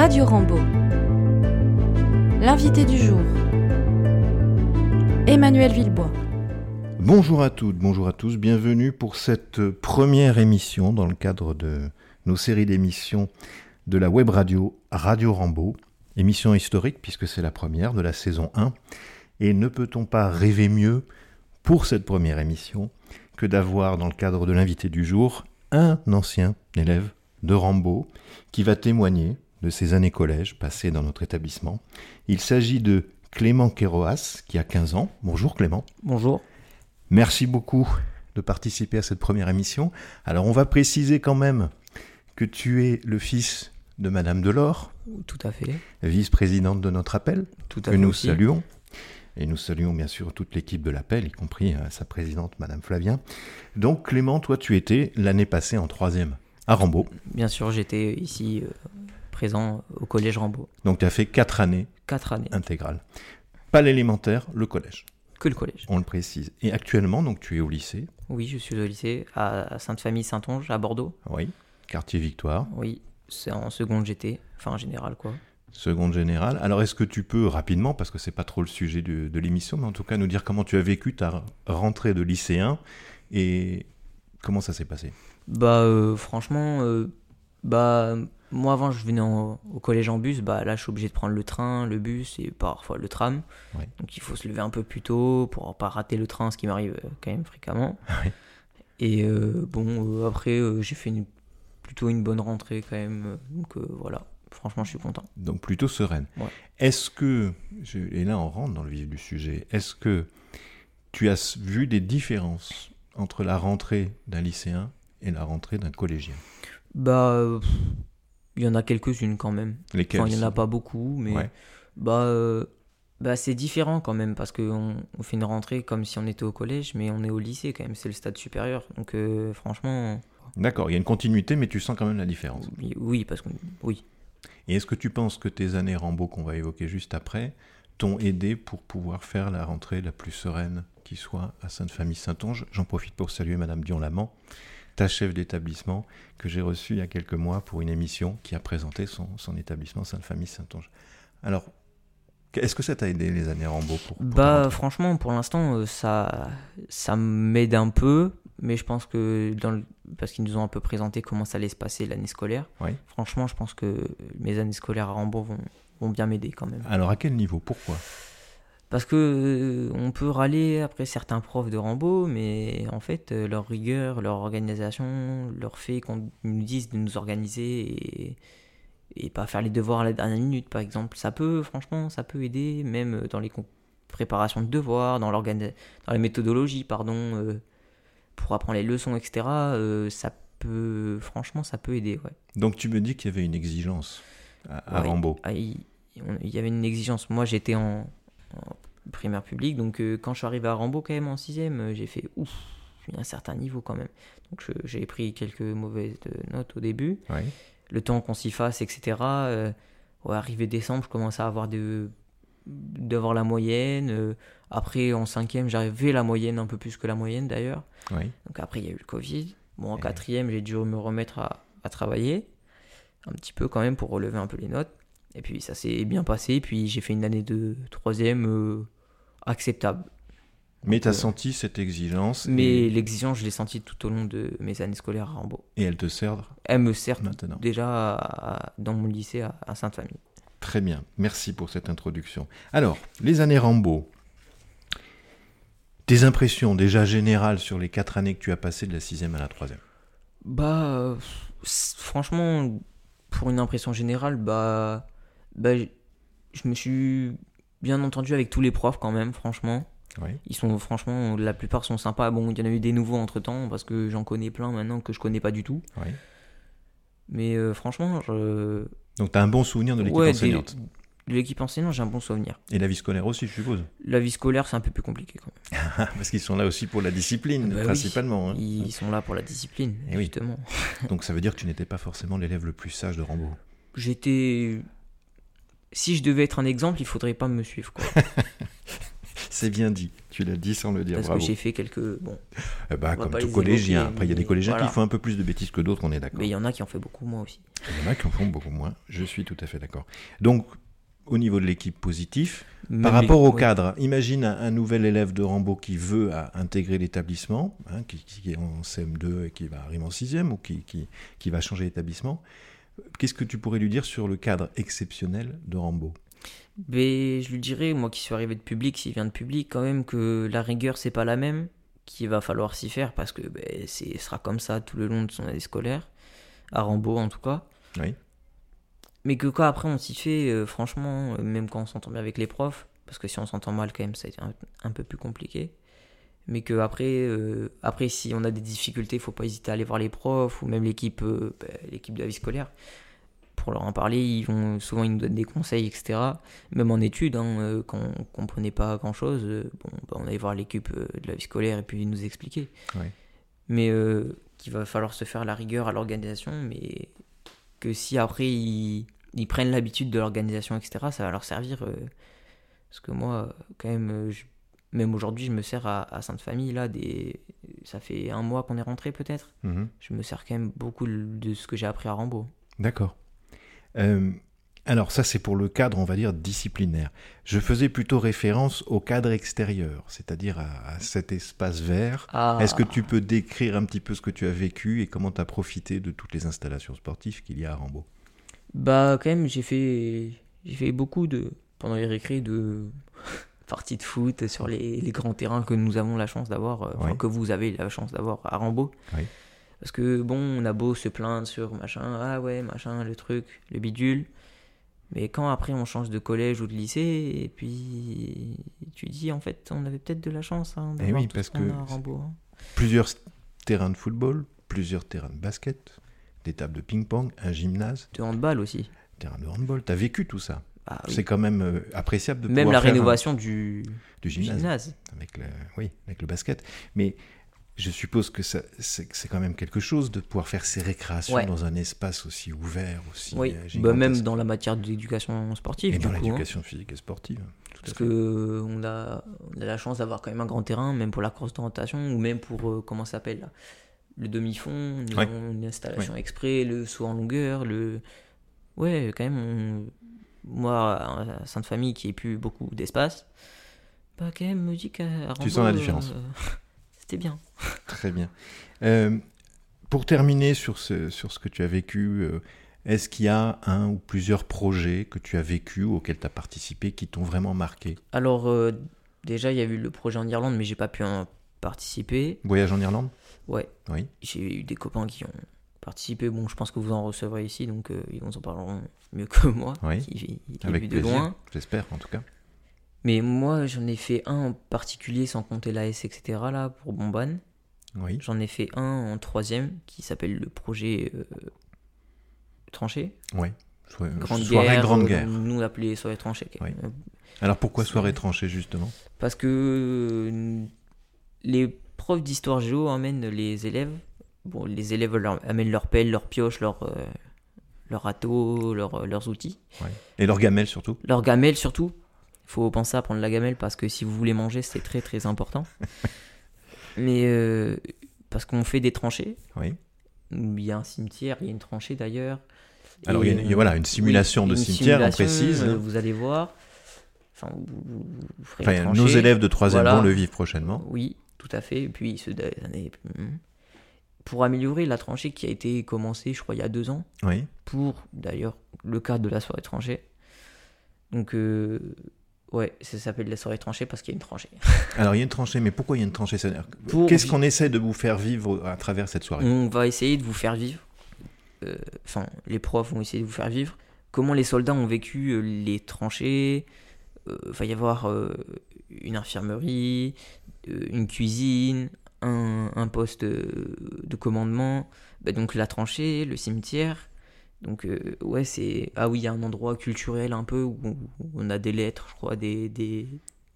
Radio Rambo. L'invité du jour. Emmanuel Villebois. Bonjour à toutes, bonjour à tous, bienvenue pour cette première émission dans le cadre de nos séries d'émissions de la web radio Radio Rambo. Émission historique puisque c'est la première de la saison 1. Et ne peut-on pas rêver mieux pour cette première émission que d'avoir dans le cadre de l'invité du jour un ancien élève de Rambo qui va témoigner de ses années collège passées dans notre établissement. Il s'agit de Clément Kéroas qui a 15 ans. Bonjour Clément. Bonjour. Merci beaucoup de participer à cette première émission. Alors on va préciser quand même que tu es le fils de Madame Delors, Tout à fait. vice-présidente de notre appel, Tout à que fait nous aussi. saluons. Et nous saluons bien sûr toute l'équipe de l'appel, y compris euh, sa présidente, Madame Flavien. Donc Clément, toi tu étais l'année passée en troisième à Rambaud. Bien sûr, j'étais ici euh, présent au collège Rambaud. Donc tu as fait quatre années Quatre années. intégrales. Pas l'élémentaire, le collège, Que le collège. on le précise. Et actuellement, donc tu es au lycée, Oui, je suis au lycée à Sainte-Famille-Saint-Onge, à Bordeaux. oui, quartier Victoire, Oui, c'est en seconde GT. Enfin, en général, quoi. seconde générale. Alors est-ce que tu peux rapidement, parce que c'est pas trop le sujet de, de l'émission, mais en tout cas nous dire comment tu as vécu ta rentrée de lycéen et comment ça s'est passé? Bah, euh, franchement, euh, bah, moi avant, je venais en- au collège en bus. Bah, là, je suis obligé de prendre le train, le bus et parfois le tram. Ouais. Donc, il faut se lever un peu plus tôt pour pas rater le train, ce qui m'arrive euh, quand même fréquemment. Ouais. Et euh, bon, euh, après, euh, j'ai fait une, plutôt une bonne rentrée quand même. Donc, voilà. Franchement, je suis content. Donc plutôt sereine. Ouais. Est-ce que, je- et là on rentre dans le vif du sujet, est-ce que tu as vu des différences entre la rentrée d'un lycéen et la rentrée d'un collégien? Bah, il y en a quelques-unes quand même. Lesquelles Enfin, il n'y en a pas beaucoup, mais Ouais. bah, euh, bah c'est différent quand même parce qu'on on fait une rentrée comme si on était au collège, mais on est au lycée quand même, c'est le stade supérieur. Donc euh, franchement, D'accord, il y a une continuité, mais tu sens quand même la différence. oui, oui, parce que oui. Et est-ce que tu penses que tes années Rambo qu'on va évoquer juste après t'ont aidé pour pouvoir faire la rentrée la plus sereine qui soit à Sainte-Famille-Saint-Onge? J'en profite pour saluer Madame Dion-Lamant, ta chef d'établissement que j'ai reçue il y a quelques mois pour une émission qui a présenté son, son établissement Sainte-Famille-Saint-Onge. Alors, est-ce que ça t'a aidé les années Rambo pour, pour Bah franchement, pour l'instant, euh, ça, ça m'aide un peu, mais je pense que dans le- parce qu'ils nous ont un peu présenté comment ça allait se passer l'année scolaire. Oui. Franchement, je pense que mes années scolaires à Rambourg vont, vont bien m'aider quand même. Alors, à quel niveau? Pourquoi? Parce que euh, on peut râler après certains profs de Rambo, mais en fait, euh, leur rigueur, leur organisation, leur fait qu'on nous dise de nous organiser et, et pas faire les devoirs à la dernière minute, par exemple. Ça peut, franchement, ça peut aider, même dans les préparations de devoirs, dans, dans les méthodologies, pardon, euh, pour apprendre les leçons, etc. euh, ça peut, franchement, ça peut aider, ouais. Donc, tu me dis qu'il y avait une exigence à, à Ouais. Rambo. Ah, il y avait une exigence. Moi, j'étais en, en primaire publique, donc euh, quand je suis arrivé à Rambo, quand même en sixième, euh, j'ai fait ouf, a un certain niveau quand même. Donc j'ai pris quelques mauvaises notes au début. Le temps qu'on s'y fasse, etc. euh, ouais, arrivé décembre, je commençais à avoir de d'avoir la moyenne. euh, après, en cinquième, j'arrivais la moyenne, un peu plus que la moyenne d'ailleurs. Oui. Donc après, il y a eu le Covid. Bon, en quatrième, j'ai dû me remettre à, à travailler un petit peu quand même pour relever un peu les notes. Et puis ça s'est bien passé. Puis j'ai fait une année de troisième euh, acceptable. Mais tu as euh, senti cette exigence Mais et, l'exigence, je l'ai sentie tout au long de mes années scolaires à Rambaud. et elle te sert Elle me sert maintenant. déjà à- dans mon lycée à, à Sainte-Famille. Très bien, merci pour cette introduction. Alors, les années Rambo, tes impressions déjà générales sur les quatre années que tu as passées de la sixième à la troisième? Bah, euh, franchement, pour une impression générale, bah, bah, je me suis bien entendu avec tous les profs quand même, franchement. Oui. Ils sont, franchement, la plupart sont sympas. Bon, il y en a eu des nouveaux entre temps parce que j'en connais plein maintenant que je connais pas du tout. Oui. Mais euh, franchement, je... Donc tu as un bon souvenir de l'équipe Ouais, des- enseignante. de l'équipe enseignante, j'ai un bon souvenir. Et la vie scolaire aussi, je suppose. La vie scolaire, c'est un peu plus compliqué quand même. Parce qu'ils sont là aussi pour la discipline, Bah oui. principalement. hein. Ils sont là pour la discipline, Eh oui. justement. Donc ça veut dire que tu n'étais pas forcément l'élève le plus sage de Rambo. J'étais. Si je devais être un exemple, il faudrait pas me suivre. Quoi. C'est bien dit. Tu l'as dit sans le dire. Parce Bravo. que j'ai fait quelques. Bon, Eh ben, comme tout collégien. Après, il y a des collégiens voilà. qui font un peu plus de bêtises que d'autres, on est d'accord. mais il y en a qui ont fait beaucoup moins aussi. Il y en a qui en font beaucoup moins. Je suis tout à fait d'accord. Donc, au niveau de l'équipe positif, Même par rapport au ouais. cadre, imagine un, un nouvel élève de Rambo qui veut à, intégrer l'établissement, hein, qui, qui est en CM2 et qui va arriver en 6 ou qui, qui, qui va changer d'établissement. Qu'est-ce que tu pourrais lui dire sur le cadre exceptionnel de Rambo? Mais je lui dirais, moi qui suis arrivé de public, s'il vient de public, quand même que la rigueur c'est pas la même, qu'il va falloir s'y faire parce que ben, c'est ce sera comme ça tout le long de son année scolaire, à Rambo en tout cas. Oui. Mais que quand après on s'y fait, euh, franchement, euh, même quand on s'entend bien avec les profs, parce que si on s'entend mal quand même, ça a été un, un peu plus compliqué. Mais que après, euh, après si on a des difficultés, faut pas hésiter à aller voir les profs ou même l'équipe, euh, ben, l'équipe de la vie scolaire pour leur en parler. Ils vont souvent ils nous donnent des conseils, etc. Même en études, hein, euh, quand on comprenait pas grand chose, bon, bah, on allait voir l'équipe de la vie scolaire et puis ils nous expliquer. Ouais. Mais qu'il va falloir se faire la rigueur à l'organisation, mais que si après ils, ils prennent l'habitude de l'organisation, etc., ça va leur servir. parce que moi, quand même, je- même aujourd'hui, je me sers à, à Sainte-Famille, là, des... ça fait un mois qu'on est rentré peut-être. Mhm. Je me sers quand même beaucoup de ce que j'ai appris à Rambo. D'accord. Euh, alors ça, c'est pour le cadre, on va dire, disciplinaire. Je faisais plutôt référence au cadre extérieur, c'est-à-dire à, à cet espace vert. Ah, Est-ce que tu peux décrire un petit peu ce que tu as vécu et comment tu as profité de toutes les installations sportives qu'il y a à Rambo Bah quand même j'ai fait j'ai fait beaucoup de pendant les récrés de parties de foot sur les, les grands terrains que nous avons la chance d'avoir euh, enfin, que vous avez la chance d'avoir à Rambo. Parce que bon on a beau se plaindre sur machin ah ouais machin le truc le bidule mais quand après on change de collège ou de lycée et puis tu dis en fait on avait peut-être de la chance hein, Eh d'avoir oui, tout parce ce qu'on que a à Rambo. hein. Plusieurs terrains de football, plusieurs terrains de basket, des tables de ping-pong, un gymnase, De handball aussi. terrain de handball. Tu as vécu tout ça. Ah oui. C'est quand même euh, appréciable de Même pouvoir la faire un- rénovation du, du du gymnase. gymnase. avec le, oui, avec le basket. Mais je suppose que c'est quand même quelque chose de pouvoir faire ses récréations Ouais. dans un espace aussi ouvert, aussi Oui, euh, bah, même dans la matière d'éducation sportive. et dans hein. l'éducation physique et sportive. Tout Parce fait. que euh, on a, on a la chance d'avoir quand même un grand terrain, même pour la course d'orientation, ou même pour, euh, comment ça s'appelle, le demi-fond, Ouais. une installation exprès, le saut en longueur, le... Ouais, quand même, on- moi, à Sainte-Famille, qui ait plus beaucoup d'espace, bah quand même, me dit qu'à Rambo, sens la différence. euh, C'était bien. Très bien. Euh, pour terminer sur ce, sur ce que tu as vécu, euh, est-ce qu'il y a un ou plusieurs projets que tu as vécu auxquels tu as participé qui t'ont vraiment marqué? Alors, euh, déjà, il y a eu le projet en Irlande, mais j'ai pas pu en participer. Voyage en Irlande? Ouais, Oui. j'ai eu des copains qui ont participé. Bon, je pense que vous en recevrez ici, donc euh, ils vous en parleront mieux que moi, Oui. qui, qui l'ai Avec de plaisir, loin. j'espère en tout cas. Mais moi, j'en ai fait un en particulier, sans compter l'AS, etc., là, pour Bomban. Oui. J'en ai fait un en troisième, qui s'appelle le projet euh, Tranché. Oui. So- Grande soirée guerre. Grande euh, Guerre. Nous, on l'appelait soirée tranchée. Oui. Euh, Alors pourquoi soirée tranchée justement? Parce que euh, les profs d'histoire géo emmènent les élèves. Bon, les élèves leur- amènent leur pelle, leur pioche, leur, euh, leur râteau, leur- leurs outils. Et leur gamelle surtout Leur gamelle surtout. Il faut penser à prendre la gamelle parce que si vous voulez manger, c'est très très important. Mais euh, parce qu'on fait des tranchées. Oui. Il y a un cimetière, il y a une tranchée d'ailleurs. Alors, il y a une- voilà, une oui, simulation de une cimetière, on simulation, précise. euh, Vous allez voir. Enfin, vous, ferez Enfin, nos élèves de troisième Voilà. vont le vivre prochainement. Oui, tout à fait. Et puis ceux hmm. Pour améliorer la tranchée qui a été commencée, je crois, il y a deux ans, Oui. pour d'ailleurs le cadre de la soirée tranchée. Donc, euh, ouais, ça s'appelle la soirée tranchée parce qu'il y a une tranchée. Alors, il y a une tranchée, mais pourquoi il y a une tranchée? Qu'est-ce qu'on essaie de vous faire vivre à travers cette soirée? On va essayer de vous faire vivre. euh, Enfin, les profs vont essayer de vous faire vivre. Comment les soldats ont vécu euh, les tranchées? Il va y avoir une infirmerie, une cuisine, un, un poste euh, de commandement. Bah, donc la tranchée, le cimetière. Donc euh, ouais, c'est... Ah oui, il y a un endroit culturel un peu où on a des lettres, je crois, des, des,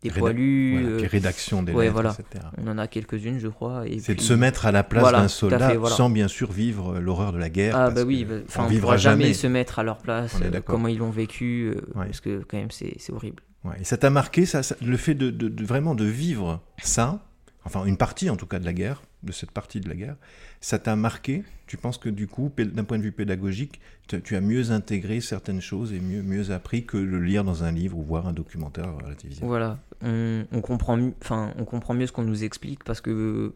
des Réda- poilus. Voilà, euh, rédaction des ouais, lettres, voilà. etc. on en a quelques-unes, je crois. et C'est de se mettre à la place Voilà, d'un soldat fait, sans bien sûr vivre l'horreur de la guerre. Ah parce bah oui, bah, on vivra pourra jamais se mettre à leur place, euh, comment ils l'ont vécu, euh, Ouais. parce que quand même c'est c'est horrible. Ouais, et ça t'a marqué, ça, ça- le fait de, de- de vraiment de vivre ça, enfin une partie en tout cas de la guerre, de cette partie de la guerre, ça t'a marqué? Tu penses que du coup, d'un point de vue pédagogique, tu as mieux intégré certaines choses et mieux, mieux appris que le lire dans un livre ou voir un documentaire à la télévision? Voilà, on, on comprend, enfin, on comprend mieux ce qu'on nous explique parce que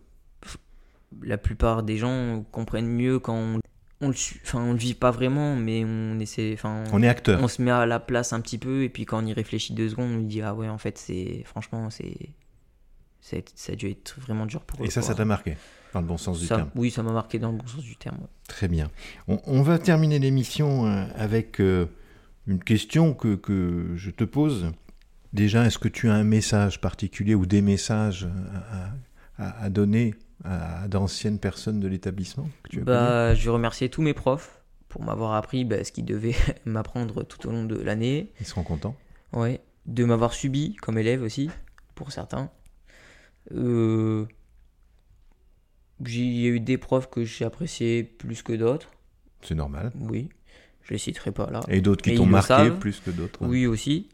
la plupart des gens comprennent mieux quand on, on le, enfin, on le vit pas vraiment, mais on essaie, enfin, On est acteur. on se met à la place un petit peu et puis quand on y réfléchit deux secondes, on dit ah ouais, en fait, c'est franchement, c'est ça a, été- ça a dû être vraiment dur pour eux. Et ça, ça t'a marqué, dans le bon sens du terme. Oui, ça m'a marqué dans le bon sens du terme. Très bien. On, on va terminer l'émission euh, avec euh, une question que, que je te pose. Déjà, est-ce que tu as un message particulier ou des messages à, à- à donner à, à d'anciennes personnes de l'établissement que tu as connues Bah, je vais remercier tous mes profs pour m'avoir appris bah, ce qu'ils devaient m'apprendre tout au long de l'année. Ils seront contents. Ouais, de m'avoir subi comme élève aussi, pour certains. Euh, il y a eu des profs que j'ai appréciés plus que d'autres, C'est normal. oui. Je les citerai pas là. Et d'autres qui t'ont marqué plus que d'autres. Oui aussi.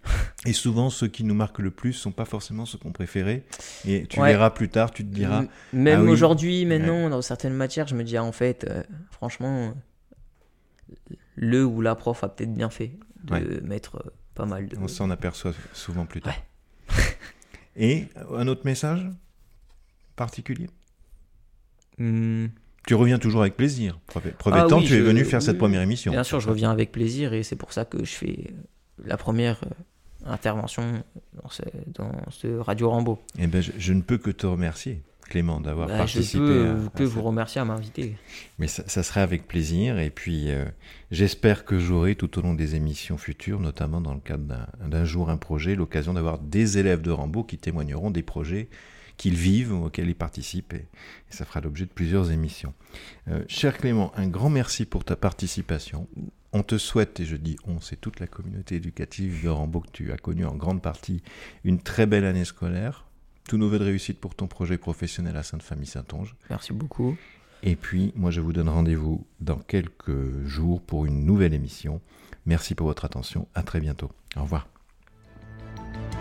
Et souvent, ceux qui nous marquent le plus sont pas forcément ceux qu'on préférait. Et tu Ouais. verras plus tard, tu te diras. Même ah oui. aujourd'hui, maintenant, dans certaines matières, je me dis ah, en fait, euh, franchement, euh, le ou la prof a peut-être bien fait de Ouais. mettre euh, pas mal de. On s'en aperçoit souvent plus tard. Et un autre message? Particulier Hmm, Tu reviens toujours avec plaisir. Preuve, Ah oui, tu es je- venu faire oui, cette première émission. Bien sûr, je reviens avec plaisir et c'est pour ça que je fais euh, la première euh, intervention dans ce, dans ce Radio Rambo. Eh ben, je, je ne peux que te remercier, Clément, d'avoir Bah, je participé. peux à- vous remercier à m'inviter. Mais ça, ça serait avec plaisir. Et puis, euh, j'espère que j'aurai tout au long des émissions futures, notamment dans le cadre d'un- d'un jour, un projet, l'occasion d'avoir des élèves de Rambo qui témoigneront des projets qu'ils vivent ou auxquels ils participent. Et, et ça fera l'objet de plusieurs émissions. Euh, cher Clément, un grand merci pour ta participation. On te souhaite, et je dis on, c'est toute la communauté éducative de Rambo que tu as connue en grande partie, une très belle année scolaire. Tous nos de réussite pour ton projet professionnel à Sainte-Famille-Saint-Onge. Merci beaucoup. Et puis, moi, je vous donne rendez-vous dans quelques jours pour une nouvelle émission. Merci pour votre attention. À très bientôt. Au revoir.